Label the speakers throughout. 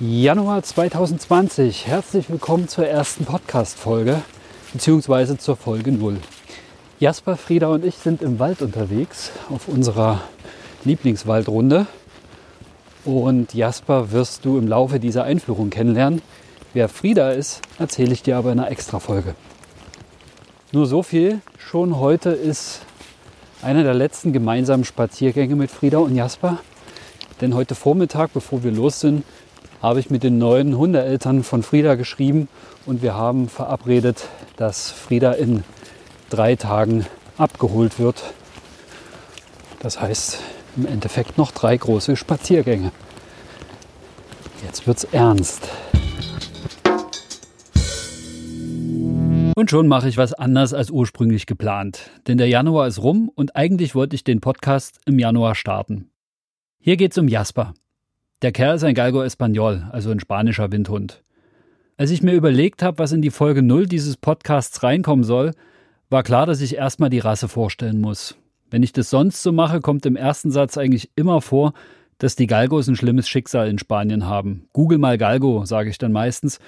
Speaker 1: Januar 2020. Herzlich willkommen zur ersten Podcast-Folge, beziehungsweise zur Folge 0. Jasper, Frieda und ich sind im Wald unterwegs auf unserer Lieblingswaldrunde. Und Jasper wirst du im Laufe dieser Einführung kennenlernen. Wer Frieda ist, erzähle ich dir aber in einer Extra-Folge. Nur so viel. Schon heute ist einer der letzten gemeinsamen Spaziergänge mit Frieda und Jasper. Denn heute Vormittag, bevor wir los sind, habe ich mit den neuen Hundeeltern von Frieda geschrieben und wir haben verabredet, dass Frieda in drei Tagen abgeholt wird. Das heißt, im Endeffekt noch drei große Spaziergänge. Jetzt wird's ernst. Und schon mache ich was anders als ursprünglich geplant. Denn der Januar ist rum und eigentlich wollte ich den Podcast im Januar starten. Hier geht's um Jasper. Der Kerl ist ein Galgo Español, also ein spanischer Windhund. Als ich mir überlegt habe, was in die Folge 0 dieses Podcasts reinkommen soll, war klar, dass ich erstmal die Rasse vorstellen muss. Wenn ich das sonst so mache, kommt im ersten Satz eigentlich immer vor, dass die Galgos ein schlimmes Schicksal in Spanien haben. Google mal Galgo, sage ich dann meistens.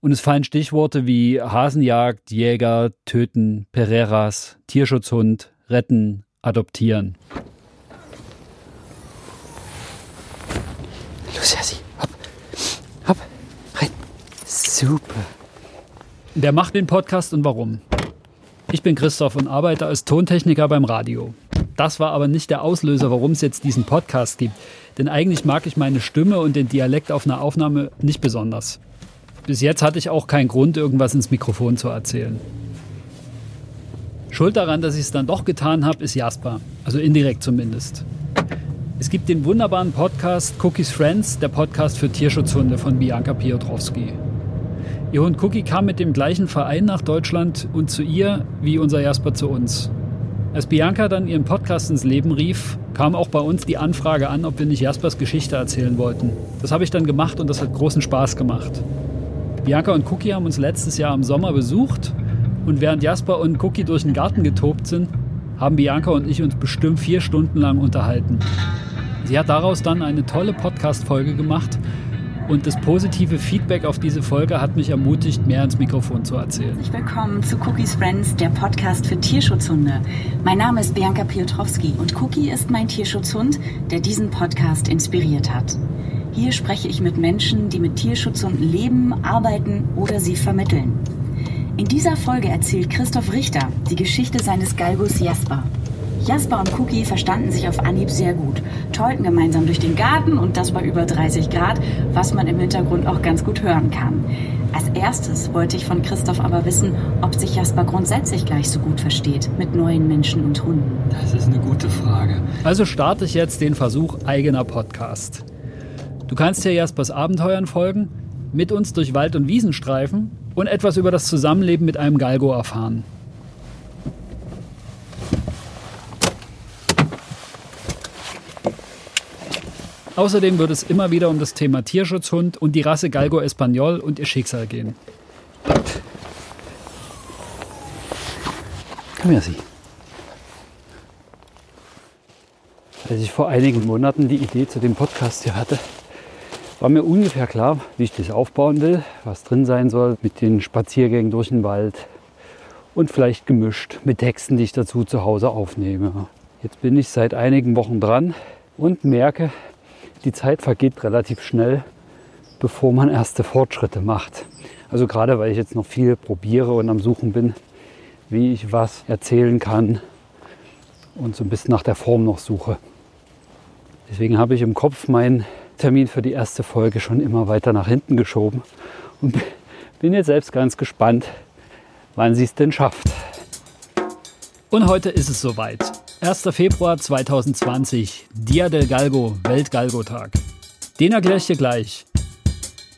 Speaker 1: Und es fallen Stichworte wie Hasenjagd, Jäger, Töten, Pereiras, Tierschutzhund, Retten, Adoptieren.
Speaker 2: Los, Jassi, hopp, hopp, rein. Super.
Speaker 1: Wer macht den Podcast und warum? Ich bin Christoph und arbeite als Tontechniker beim Radio. Das war aber nicht der Auslöser, warum es jetzt diesen Podcast gibt. Denn eigentlich mag ich meine Stimme und den Dialekt auf einer Aufnahme nicht besonders. Bis jetzt hatte ich auch keinen Grund, irgendwas ins Mikrofon zu erzählen. Schuld daran, dass ich es dann doch getan habe, ist Jasper. Also indirekt zumindest. Es gibt den wunderbaren Podcast Cookies Friends, der Podcast für Tierschutzhunde von Bianca Piotrowski. Ihr Hund Cookie kam mit dem gleichen Verein nach Deutschland und zu ihr wie unser Jasper zu uns. Als Bianca dann ihren Podcast ins Leben rief, kam auch bei uns die Anfrage an, ob wir nicht Jaspers Geschichte erzählen wollten. Das habe ich dann gemacht und das hat großen Spaß gemacht. Bianca und Cookie haben uns letztes Jahr im Sommer besucht und während Jasper und Cookie durch den Garten getobt sind, haben Bianca und ich uns bestimmt vier Stunden lang unterhalten. Sie hat daraus dann eine tolle Podcast-Folge gemacht und das positive Feedback auf diese Folge hat mich ermutigt, mehr ins Mikrofon zu erzählen.
Speaker 3: Herzlich willkommen zu Cookies Friends, der Podcast für Tierschutzhunde. Mein Name ist Bianca Piotrowski und Cookie ist mein Tierschutzhund, der diesen Podcast inspiriert hat. Hier spreche ich mit Menschen, die mit Tierschutzhunden leben, arbeiten oder sie vermitteln. In dieser Folge erzählt Christoph Richter die Geschichte seines Galgos Jasper. Jasper und Cookie verstanden sich auf Anhieb sehr gut, tollten gemeinsam durch den Garten und das bei über 30 Grad, was man im Hintergrund auch ganz gut hören kann. Als erstes wollte ich von Christoph aber wissen, ob sich Jasper grundsätzlich gleich so gut versteht mit neuen Menschen und Hunden.
Speaker 1: Das ist eine gute Frage. Also starte ich jetzt den Versuch eigener Podcast. Du kannst hier Jaspers Abenteuern folgen, mit uns durch Wald und Wiesen streifen und etwas über das Zusammenleben mit einem Galgo erfahren. Außerdem wird es immer wieder um das Thema Tierschutzhund und die Rasse Galgo Español und ihr Schicksal gehen.
Speaker 2: Komm her, Sie. Als ich vor einigen Monaten die Idee zu dem Podcast hier hatte, war mir ungefähr klar, wie ich das aufbauen will, was drin sein soll mit den Spaziergängen durch den Wald und vielleicht gemischt mit Texten, die ich dazu zu Hause aufnehme. Jetzt bin ich seit einigen Wochen dran und merke, die Zeit vergeht relativ schnell, bevor man erste Fortschritte macht. Also gerade weil ich jetzt noch viel probiere und am Suchen bin, wie ich was erzählen kann und so ein bisschen nach der Form noch suche. Deswegen habe ich im Kopf meinen Termin für die erste Folge schon immer weiter nach hinten geschoben und bin jetzt selbst ganz gespannt, wann sie es denn schafft.
Speaker 1: Und heute ist es soweit. 1. Februar 2020, Dia del Galgo, Weltgalgo-Tag. Den erkläre ich dir gleich.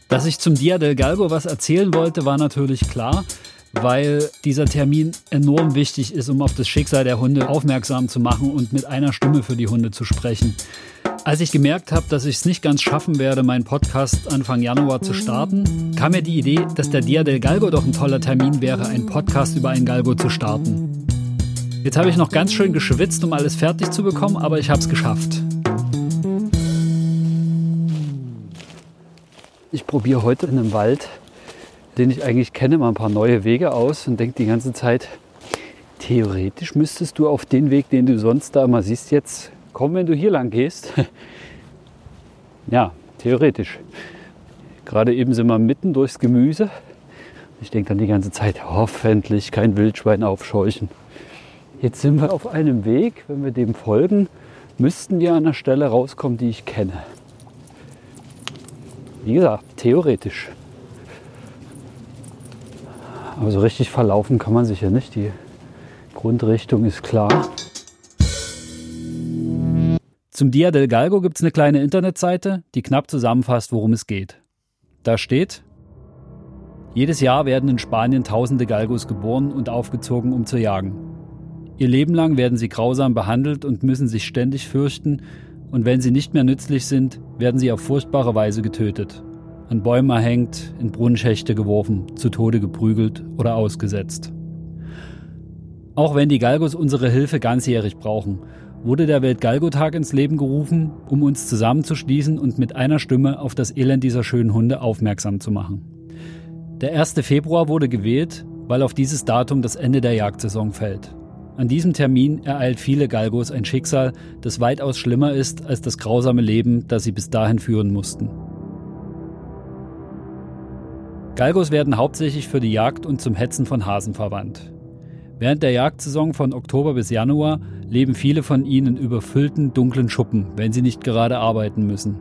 Speaker 1: Dass ich zum Dia del Galgo was erzählen wollte, war natürlich klar, weil dieser Termin enorm wichtig ist, um auf das Schicksal der Hunde aufmerksam zu machen und mit einer Stimme für die Hunde zu sprechen. Als ich gemerkt habe, dass ich es nicht ganz schaffen werde, meinen Podcast Anfang Januar zu starten, kam mir die Idee, dass der Dia del Galgo doch ein toller Termin wäre, einen Podcast über einen Galgo zu starten. Jetzt habe ich noch ganz schön geschwitzt, um alles fertig zu bekommen, aber ich habe es geschafft.
Speaker 2: Ich probiere heute in einem Wald, den ich eigentlich kenne, mal ein paar neue Wege aus und denke die ganze Zeit, theoretisch müsstest du auf den Weg, den du sonst da immer siehst, jetzt kommen, wenn du hier lang gehst. ja, theoretisch. Gerade eben sind wir mitten durchs Gemüse. Ich denke dann die ganze Zeit, hoffentlich kein Wildschwein aufscheuchen. Jetzt sind wir auf einem Weg, wenn wir dem folgen, müssten wir an einer Stelle rauskommen, die ich kenne. Wie gesagt, theoretisch. Aber so richtig verlaufen kann man sich ja nicht. Die Grundrichtung ist klar.
Speaker 1: Zum Dia del Galgo gibt es eine kleine Internetseite, die knapp zusammenfasst, worum es geht. Da steht, jedes Jahr werden in Spanien tausende Galgos geboren und aufgezogen, um zu jagen. Ihr Leben lang werden sie grausam behandelt und müssen sich ständig fürchten, und wenn sie nicht mehr nützlich sind, werden sie auf furchtbare Weise getötet. An Bäumen erhängt, in Brunnenschächte geworfen, zu Tode geprügelt oder ausgesetzt. Auch wenn die Galgos unsere Hilfe ganzjährig brauchen, wurde der Weltgalgo-Tag ins Leben gerufen, um uns zusammenzuschließen und mit einer Stimme auf das Elend dieser schönen Hunde aufmerksam zu machen. Der 1. Februar wurde gewählt, weil auf dieses Datum das Ende der Jagdsaison fällt. An diesem Termin ereilt viele Galgos ein Schicksal, das weitaus schlimmer ist als das grausame Leben, das sie bis dahin führen mussten. Galgos werden hauptsächlich für die Jagd und zum Hetzen von Hasen verwandt. Während der Jagdsaison von Oktober bis Januar leben viele von ihnen in überfüllten, dunklen Schuppen, wenn sie nicht gerade arbeiten müssen.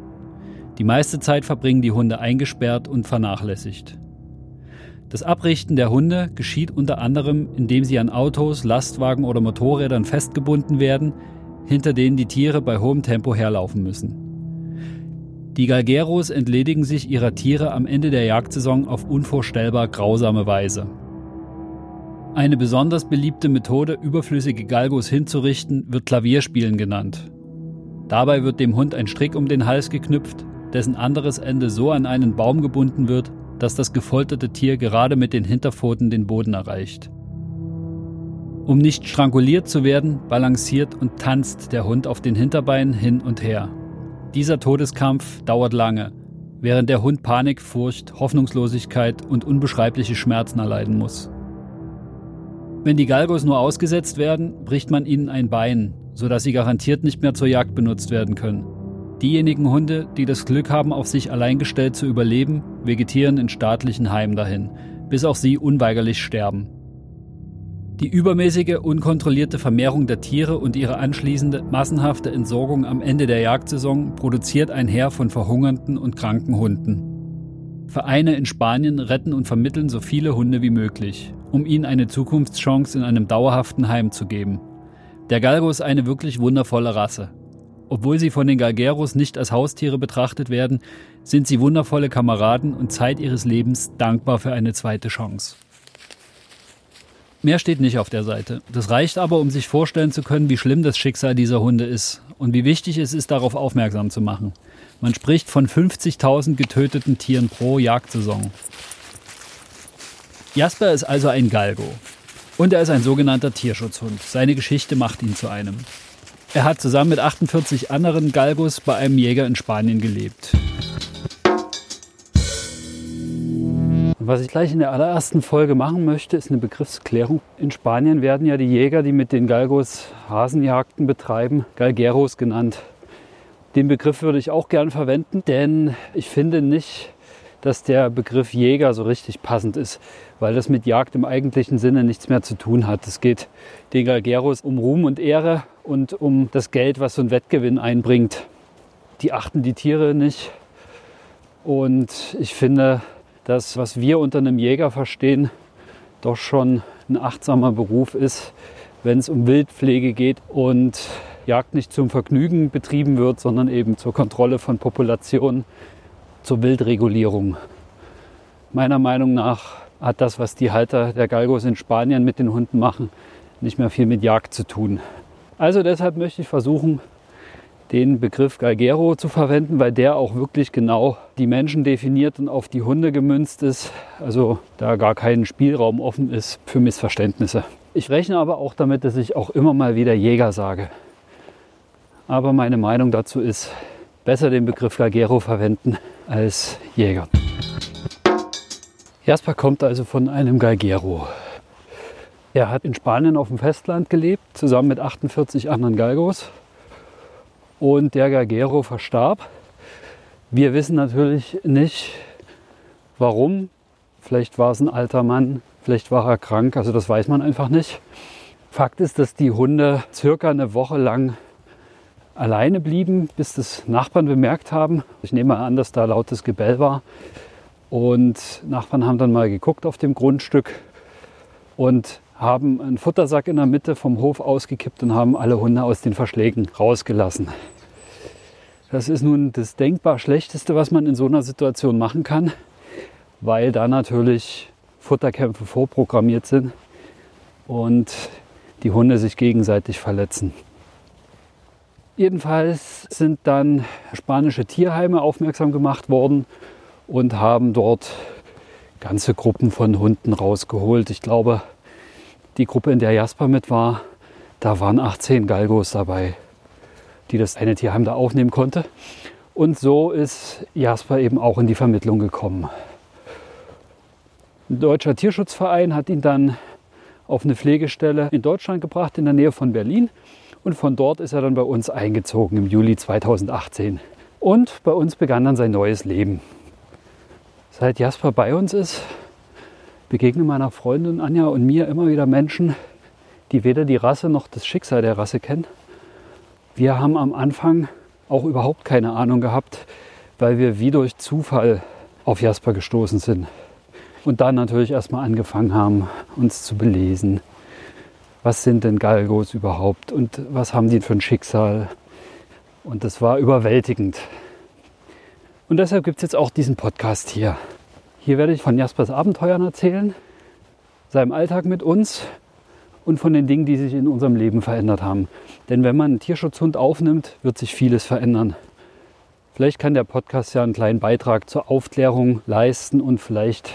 Speaker 1: Die meiste Zeit verbringen die Hunde eingesperrt und vernachlässigt. Das Abrichten der Hunde geschieht unter anderem, indem sie an Autos, Lastwagen oder Motorrädern festgebunden werden, hinter denen die Tiere bei hohem Tempo herlaufen müssen. Die Galgeros entledigen sich ihrer Tiere am Ende der Jagdsaison auf unvorstellbar grausame Weise. Eine besonders beliebte Methode, überflüssige Galgos hinzurichten, wird Klavierspielen genannt. Dabei wird dem Hund ein Strick um den Hals geknüpft, dessen anderes Ende so an einen Baum gebunden wird, dass das gefolterte Tier gerade mit den Hinterpfoten den Boden erreicht. Um nicht stranguliert zu werden, balanciert und tanzt der Hund auf den Hinterbeinen hin und her. Dieser Todeskampf dauert lange, während der Hund Panik, Furcht, Hoffnungslosigkeit und unbeschreibliche Schmerzen erleiden muss. Wenn die Galgos nur ausgesetzt werden, bricht man ihnen ein Bein, sodass sie garantiert nicht mehr zur Jagd benutzt werden können. Diejenigen Hunde, die das Glück haben, auf sich allein gestellt zu überleben, vegetieren in staatlichen Heimen dahin, bis auch sie unweigerlich sterben. Die übermäßige, unkontrollierte Vermehrung der Tiere und ihre anschließende massenhafte Entsorgung am Ende der Jagdsaison produziert ein Heer von verhungernden und kranken Hunden. Vereine in Spanien retten und vermitteln so viele Hunde wie möglich, um ihnen eine Zukunftschance in einem dauerhaften Heim zu geben. Der Galgo ist eine wirklich wundervolle Rasse. Obwohl sie von den Galgeros nicht als Haustiere betrachtet werden, sind sie wundervolle Kameraden und Zeit ihres Lebens dankbar für eine zweite Chance. Mehr steht nicht auf der Seite. Das reicht aber, um sich vorstellen zu können, wie schlimm das Schicksal dieser Hunde ist und wie wichtig es ist, darauf aufmerksam zu machen. Man spricht von 50.000 getöteten Tieren pro Jagdsaison. Jasper ist also ein Galgo. Und er ist ein sogenannter Tierschutzhund. Seine Geschichte macht ihn zu einem. Er hat zusammen mit 48 anderen Galgos bei einem Jäger in Spanien gelebt.
Speaker 2: Was ich gleich in der allerersten Folge machen möchte, ist eine Begriffsklärung. In Spanien werden ja die Jäger, die mit den Galgos Hasenjagden betreiben, Galgeros genannt. Den Begriff würde ich auch gern verwenden, denn ich finde nicht, dass der Begriff Jäger so richtig passend ist, weil das mit Jagd im eigentlichen Sinne nichts mehr zu tun hat. Es geht den Galgeros um Ruhm und Ehre und um das Geld, was so ein Wettgewinn einbringt. Die achten die Tiere nicht. Und ich finde, dass was wir unter einem Jäger verstehen, doch schon ein achtsamer Beruf ist,
Speaker 1: wenn es um Wildpflege geht und Jagd nicht zum Vergnügen betrieben wird, sondern eben zur Kontrolle von Populationen, zur Wildregulierung. Meiner Meinung nach hat das, was die Halter der Galgos in Spanien mit den Hunden machen, nicht mehr viel mit Jagd zu tun. Also deshalb möchte ich versuchen, den Begriff Galgero zu verwenden, weil der auch wirklich genau die Menschen definiert und auf die Hunde gemünzt ist. Also da gar kein Spielraum offen ist für Missverständnisse. Ich rechne aber auch damit, dass ich auch immer mal wieder Jäger sage. Aber meine Meinung dazu ist, besser den Begriff Galgero verwenden als Jäger. Jasper kommt also von einem Galgero. Er hat in Spanien auf dem Festland gelebt, zusammen mit 48 anderen Galgos. Und der Galgero verstarb. Wir wissen natürlich nicht, warum. Vielleicht war es ein alter Mann, vielleicht war er krank, also das weiß man einfach nicht. Fakt ist, dass die Hunde circa eine Woche lang alleine blieben, bis das Nachbarn bemerkt haben. Ich nehme an, dass da lautes Gebell war. Und Nachbarn haben dann mal geguckt auf dem Grundstück und haben einen Futtersack in der Mitte vom Hof ausgekippt und haben alle Hunde aus den Verschlägen rausgelassen. Das ist nun das denkbar Schlechteste, was man in so einer Situation machen kann, weil da natürlich Futterkämpfe vorprogrammiert sind und die Hunde sich gegenseitig verletzen. Jedenfalls sind dann spanische Tierheime aufmerksam gemacht worden und haben dort ganze Gruppen von Hunden rausgeholt. Ich glaube, die Gruppe, in der Jasper mit war, da waren 18 Galgos dabei, die das eine Tierheim da aufnehmen konnte. Und so ist Jasper eben auch in die Vermittlung gekommen. Ein deutscher Tierschutzverein hat ihn dann auf eine Pflegestelle in Deutschland gebracht, in der Nähe von Berlin. Und von dort ist er dann bei uns eingezogen im Juli 2018. Und bei uns begann dann sein neues Leben. Seit Jasper bei uns ist, begegnen meiner Freundin Anja und mir immer wieder Menschen, die weder die Rasse noch das Schicksal der Rasse kennen. Wir haben am Anfang auch überhaupt keine Ahnung gehabt, weil wir wie durch Zufall auf Jasper gestoßen sind. Und dann natürlich erstmal angefangen haben, uns zu belesen. Was sind denn Galgos überhaupt und was haben die für ein Schicksal? Und das war überwältigend. Und deshalb gibt es jetzt auch diesen Podcast hier. Hier werde ich von Jaspers Abenteuern erzählen, seinem Alltag mit uns und von den Dingen, die sich in unserem Leben verändert haben. Denn wenn man einen Tierschutzhund aufnimmt, wird sich vieles verändern. Vielleicht kann der Podcast ja einen kleinen Beitrag zur Aufklärung leisten und vielleicht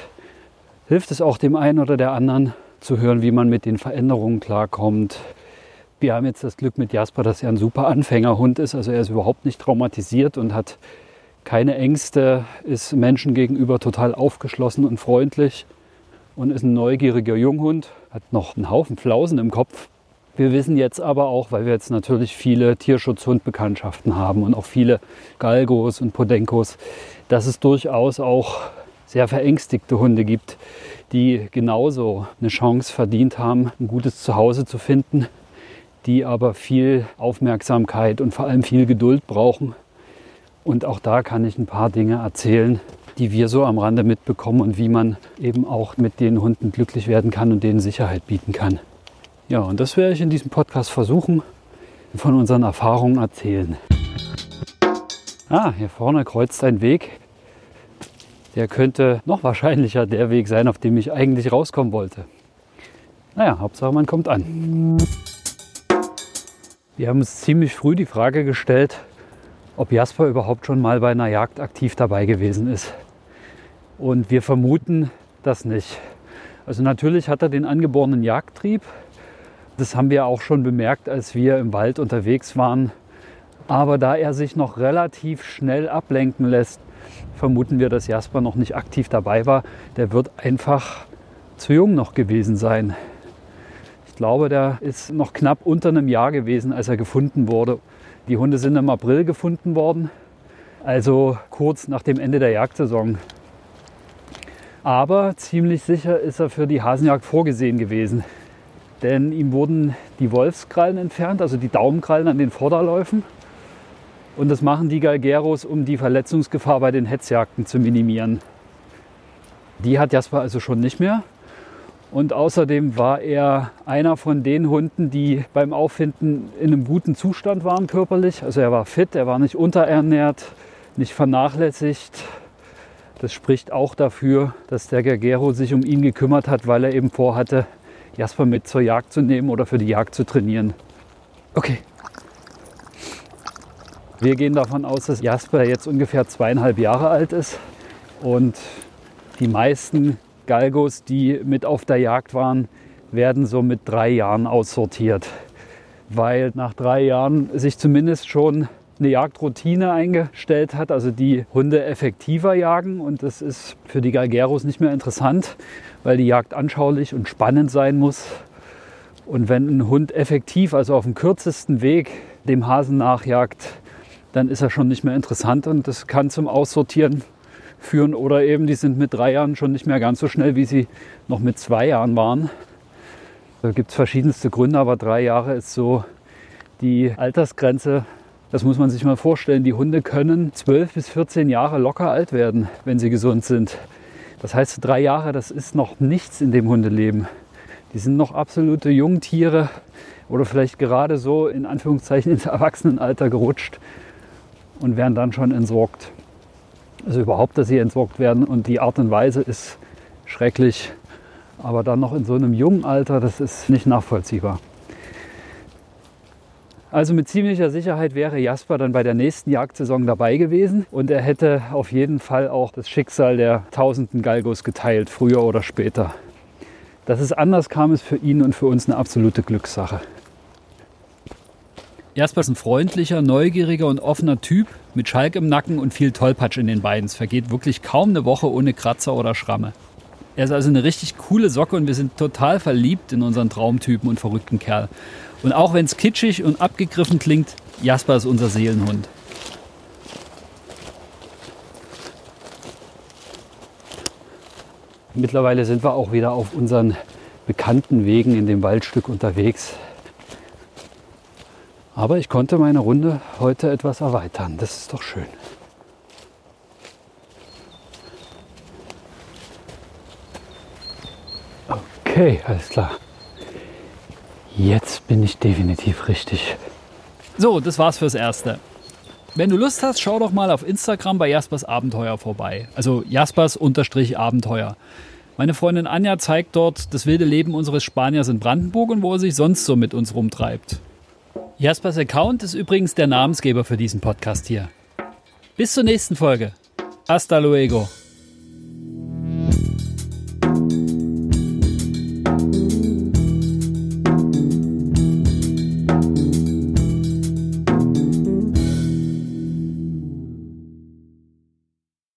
Speaker 1: hilft es auch dem einen oder der anderen zu hören, wie man mit den Veränderungen klarkommt. Wir haben jetzt das Glück mit Jasper, dass er ein super Anfängerhund ist. Also er ist überhaupt nicht traumatisiert und hat keine Ängste, ist Menschen gegenüber total aufgeschlossen und freundlich und ist ein neugieriger Junghund, hat noch einen Haufen Flausen im Kopf. Wir wissen jetzt aber auch, weil wir jetzt natürlich viele Tierschutzhundbekanntschaften haben und auch viele Galgos und Podenkos, dass es durchaus auch sehr verängstigte Hunde gibt, die genauso eine Chance verdient haben, ein gutes Zuhause zu finden, die aber viel Aufmerksamkeit und vor allem viel Geduld brauchen und auch da kann ich ein paar Dinge erzählen, die wir so am Rande mitbekommen und wie man eben auch mit den Hunden glücklich werden kann und denen Sicherheit bieten kann. Ja, und das werde ich in diesem Podcast versuchen, von unseren Erfahrungen erzählen. Ah, hier vorne kreuzt ein Weg. Der könnte noch wahrscheinlicher der Weg sein, auf dem ich eigentlich rauskommen wollte. Naja, Hauptsache man kommt an. Wir haben uns ziemlich früh die Frage gestellt, ob Jasper überhaupt schon mal bei einer Jagd aktiv dabei gewesen ist. Und wir vermuten das nicht. Also natürlich hat er den angeborenen Jagdtrieb. Das haben wir auch schon bemerkt, als wir im Wald unterwegs waren. Aber da er sich noch relativ schnell ablenken lässt, vermuten wir, dass Jasper noch nicht aktiv dabei war. Der wird einfach zu jung noch gewesen sein. Ich glaube, der ist noch knapp unter einem Jahr gewesen, als er gefunden wurde. Die Hunde sind im April gefunden worden, also kurz nach dem Ende der Jagdsaison. Aber ziemlich sicher ist er für die Hasenjagd vorgesehen gewesen. Denn ihm wurden die Wolfskrallen entfernt, also die Daumenkrallen an den Vorderläufen. Und das machen die Galgeros, um die Verletzungsgefahr bei den Hetzjagden zu minimieren. Die hat Jasper also schon nicht mehr. Und außerdem war er einer von den Hunden, die beim Auffinden in einem guten Zustand waren körperlich. Also er war fit, er war nicht unterernährt, nicht vernachlässigt. Das spricht auch dafür, dass der Gergero sich um ihn gekümmert hat, weil er eben vorhatte, Jasper mit zur Jagd zu nehmen oder für die Jagd zu trainieren. Okay. Wir gehen davon aus, dass Jasper jetzt ungefähr zweieinhalb Jahre alt ist und die meisten Galgos, die mit auf der Jagd waren, werden so mit drei Jahren aussortiert, weil nach drei Jahren sich zumindest schon eine Jagdroutine eingestellt hat, also die Hunde effektiver jagen und das ist für die Galgeros nicht mehr interessant, weil die Jagd anschaulich und spannend sein muss. Und wenn ein Hund effektiv, also auf dem kürzesten Weg dem Hasen nachjagt, dann ist er schon nicht mehr interessant und das kann zum Aussortieren führen oder eben die sind mit drei Jahren schon nicht mehr ganz so schnell, wie sie noch mit zwei Jahren waren. Da gibt es verschiedenste Gründe, aber drei Jahre ist so die Altersgrenze. Das muss man sich mal vorstellen. Die Hunde können 12 bis 14 Jahre locker alt werden, wenn sie gesund sind. Das heißt, drei Jahre, das ist noch nichts in dem Hundeleben. Die sind noch absolute Jungtiere oder vielleicht gerade so in Anführungszeichen ins Erwachsenenalter gerutscht und werden dann schon entsorgt. Also überhaupt, dass sie entsorgt werden und die Art und Weise ist schrecklich. Aber dann noch in so einem jungen Alter, das ist nicht nachvollziehbar. Also mit ziemlicher Sicherheit wäre Jasper dann bei der nächsten Jagdsaison dabei gewesen und er hätte auf jeden Fall auch das Schicksal der tausenden Galgos geteilt, früher oder später. Dass es anders kam, ist für ihn und für uns eine absolute Glückssache. Jasper ist ein freundlicher, neugieriger und offener Typ mit Schalk im Nacken und viel Tollpatsch in den Beinen. Es vergeht wirklich kaum eine Woche ohne Kratzer oder Schramme. Er ist also eine richtig coole Socke und wir sind total verliebt in unseren Traumtypen und verrückten Kerl. Und auch wenn es kitschig und abgegriffen klingt, Jasper ist unser Seelenhund. Mittlerweile sind wir auch wieder auf unseren bekannten Wegen in dem Waldstück unterwegs. Aber ich konnte meine Runde heute etwas erweitern. Das ist doch schön. Okay, alles klar. Jetzt bin ich definitiv richtig. So, das war's fürs Erste. Wenn du Lust hast, schau doch mal auf Instagram bei Jaspers Abenteuer vorbei. Also Jaspers-Abenteuer. Meine Freundin Anja zeigt dort das wilde Leben unseres Spaniers in Brandenburg und wo er sich sonst so mit uns rumtreibt. Jaspers Account ist übrigens der Namensgeber für diesen Podcast hier. Bis zur nächsten Folge. Hasta luego.